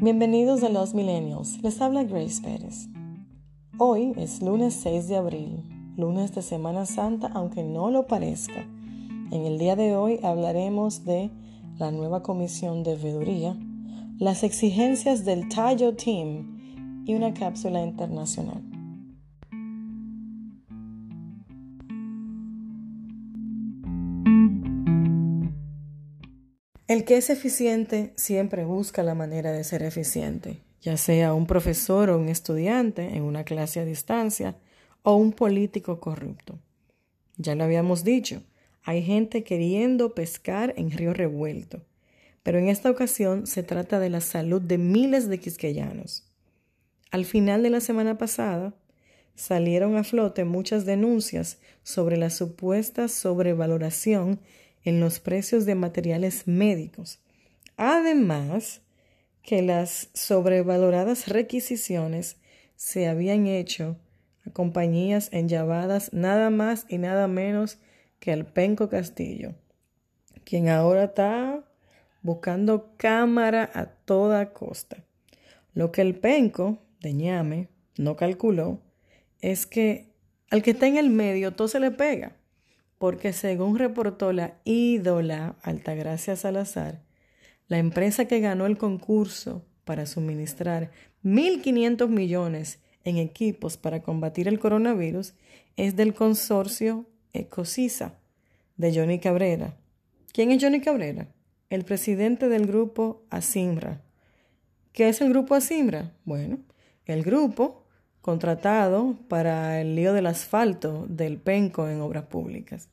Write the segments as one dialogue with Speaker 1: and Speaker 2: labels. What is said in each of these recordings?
Speaker 1: Bienvenidos a Los Millennials, les habla Grace Pérez. Hoy es lunes 6 de abril, lunes de Semana Santa, aunque no lo parezca. En el día de hoy hablaremos de la nueva comisión de veeduría, las exigencias del Tayo Team y una cápsula internacional. El que es eficiente siempre busca la manera de ser eficiente, ya sea un profesor o un estudiante en una clase a distancia o un político corrupto. Ya lo habíamos dicho, hay gente queriendo pescar en río revuelto, pero en esta ocasión se trata de la salud de miles de quisqueyanos. Al final de la semana pasada, salieron a flote muchas denuncias sobre la supuesta sobrevaloración en los precios de materiales médicos. Además, que las sobrevaloradas requisiciones se habían hecho a compañías enllavadas nada más y nada menos que al Penco Castillo, quien ahora está buscando cámara a toda costa. Lo que el Penco de Ñame no calculó es que al que está en el medio todo se le pega porque según reportó la ídola Altagracia Salazar, la empresa que ganó el concurso para suministrar 1.500 millones en equipos para combatir el coronavirus es del consorcio Ecosisa de Johnny Cabrera. ¿Quién es Johnny Cabrera? El presidente del grupo Asimbra. ¿Qué es el grupo Asimbra? Bueno, el grupo contratado para el lío del asfalto del penco en obras públicas.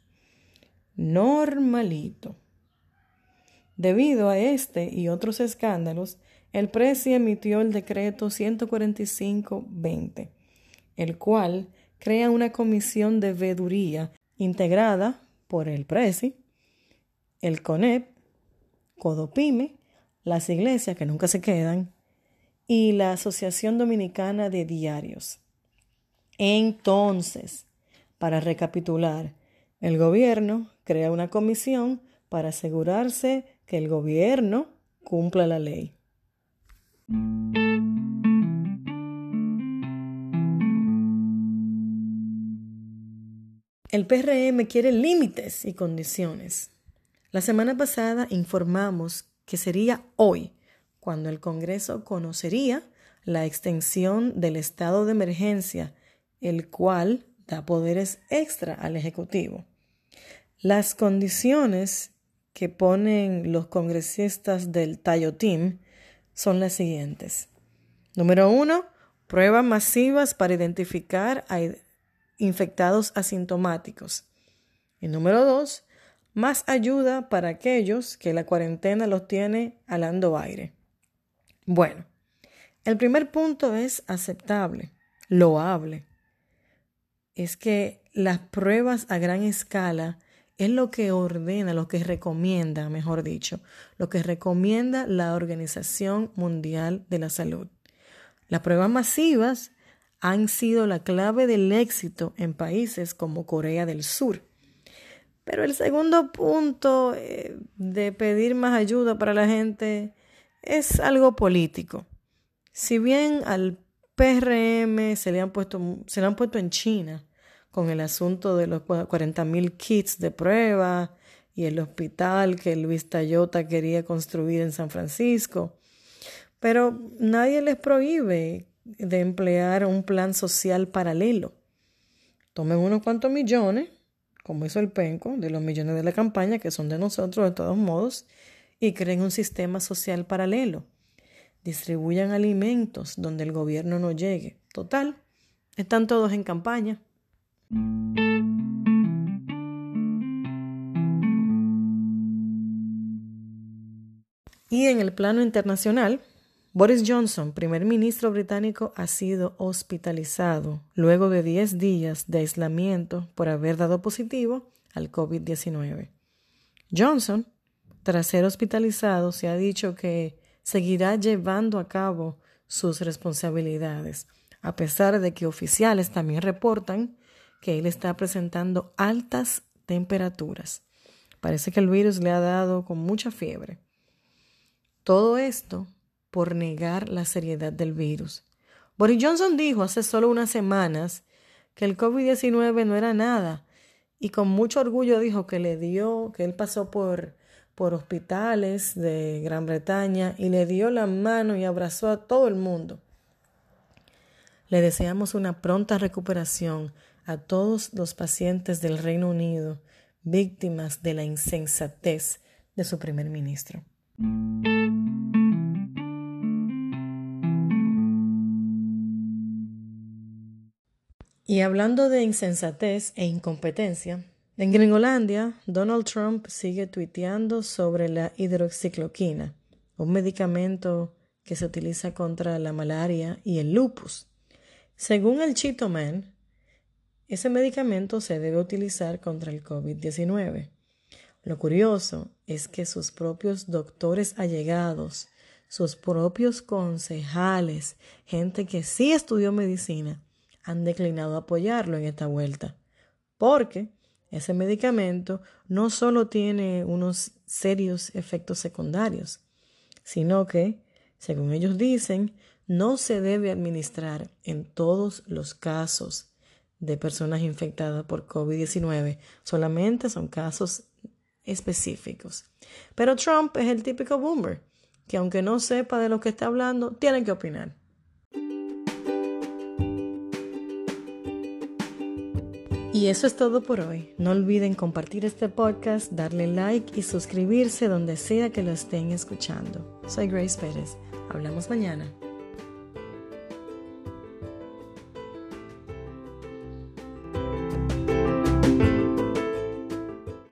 Speaker 1: Normalito. Debido a este y otros escándalos, el PRESI emitió el decreto 145-20, el cual crea una comisión de veeduría integrada por el PRESI, el CONEP, CODOPIME, las iglesias que nunca se quedan, y la Asociación Dominicana de Diarios. Entonces, para recapitular, el gobierno crea una comisión para asegurarse que el gobierno cumpla la ley. El PRM quiere límites y condiciones. La semana pasada informamos que sería hoy cuando el Congreso conocería la extensión del estado de emergencia, el cual da poderes extra al Ejecutivo. Las condiciones que ponen los congresistas del Tayo Team son las siguientes. Número uno, pruebas masivas para identificar a infectados asintomáticos. Y número dos, más ayuda para aquellos que la cuarentena los tiene alando aire. Bueno, el primer punto es aceptable, loable. Es que las pruebas a gran escala es lo que ordena, lo que recomienda, mejor dicho, lo que recomienda la Organización Mundial de la Salud. Las pruebas masivas han sido la clave del éxito en países como Corea del Sur. Pero el segundo punto eh, de pedir más ayuda para la gente es algo político. Si bien al PRM se le han puesto, se le han puesto en China con el asunto de los 40.000 kits de prueba y el hospital que Luis Tayota quería construir en San Francisco. Pero nadie les prohíbe de emplear un plan social paralelo. Tomen unos cuantos millones, como hizo el Penco, de los millones de la campaña, que son de nosotros de todos modos, y creen un sistema social paralelo. Distribuyan alimentos donde el gobierno no llegue. Total, están todos en campaña. Y en el plano internacional, Boris Johnson, primer ministro británico, ha sido hospitalizado luego de 10 días de aislamiento por haber dado positivo al COVID-19. Johnson tras ser hospitalizado, se ha dicho que seguirá llevando a cabo sus responsabilidades, a pesar de que oficiales también reportan que él está presentando altas temperaturas. Parece que el virus le ha dado con mucha fiebre. Todo esto por negar la seriedad del virus. Boris Johnson dijo hace solo unas semanas que el COVID-19 no era nada y con mucho orgullo dijo que le dio, que él pasó por, por hospitales de Gran Bretaña y le dio la mano y abrazó a todo el mundo. Le deseamos una pronta recuperación a todos los pacientes del Reino Unido víctimas de la insensatez de su primer ministro. Y hablando de insensatez e incompetencia, en Gringolandia, Donald Trump sigue tuiteando sobre la hidroxicloquina, un medicamento que se utiliza contra la malaria y el lupus. Según el Cheeto Man, ese medicamento se debe utilizar contra el COVID-19. Lo curioso es que sus propios doctores allegados, sus propios concejales, gente que sí estudió medicina, han declinado apoyarlo en esta vuelta, porque ese medicamento no solo tiene unos serios efectos secundarios, sino que, según ellos dicen, no se debe administrar en todos los casos de personas infectadas por COVID-19, solamente son casos específicos. Pero Trump es el típico boomer, que aunque no sepa de lo que está hablando, tiene que opinar. Y eso es todo por hoy. No olviden compartir este podcast, darle like y suscribirse donde sea que lo estén escuchando. Soy Grace Pérez. Hablamos mañana.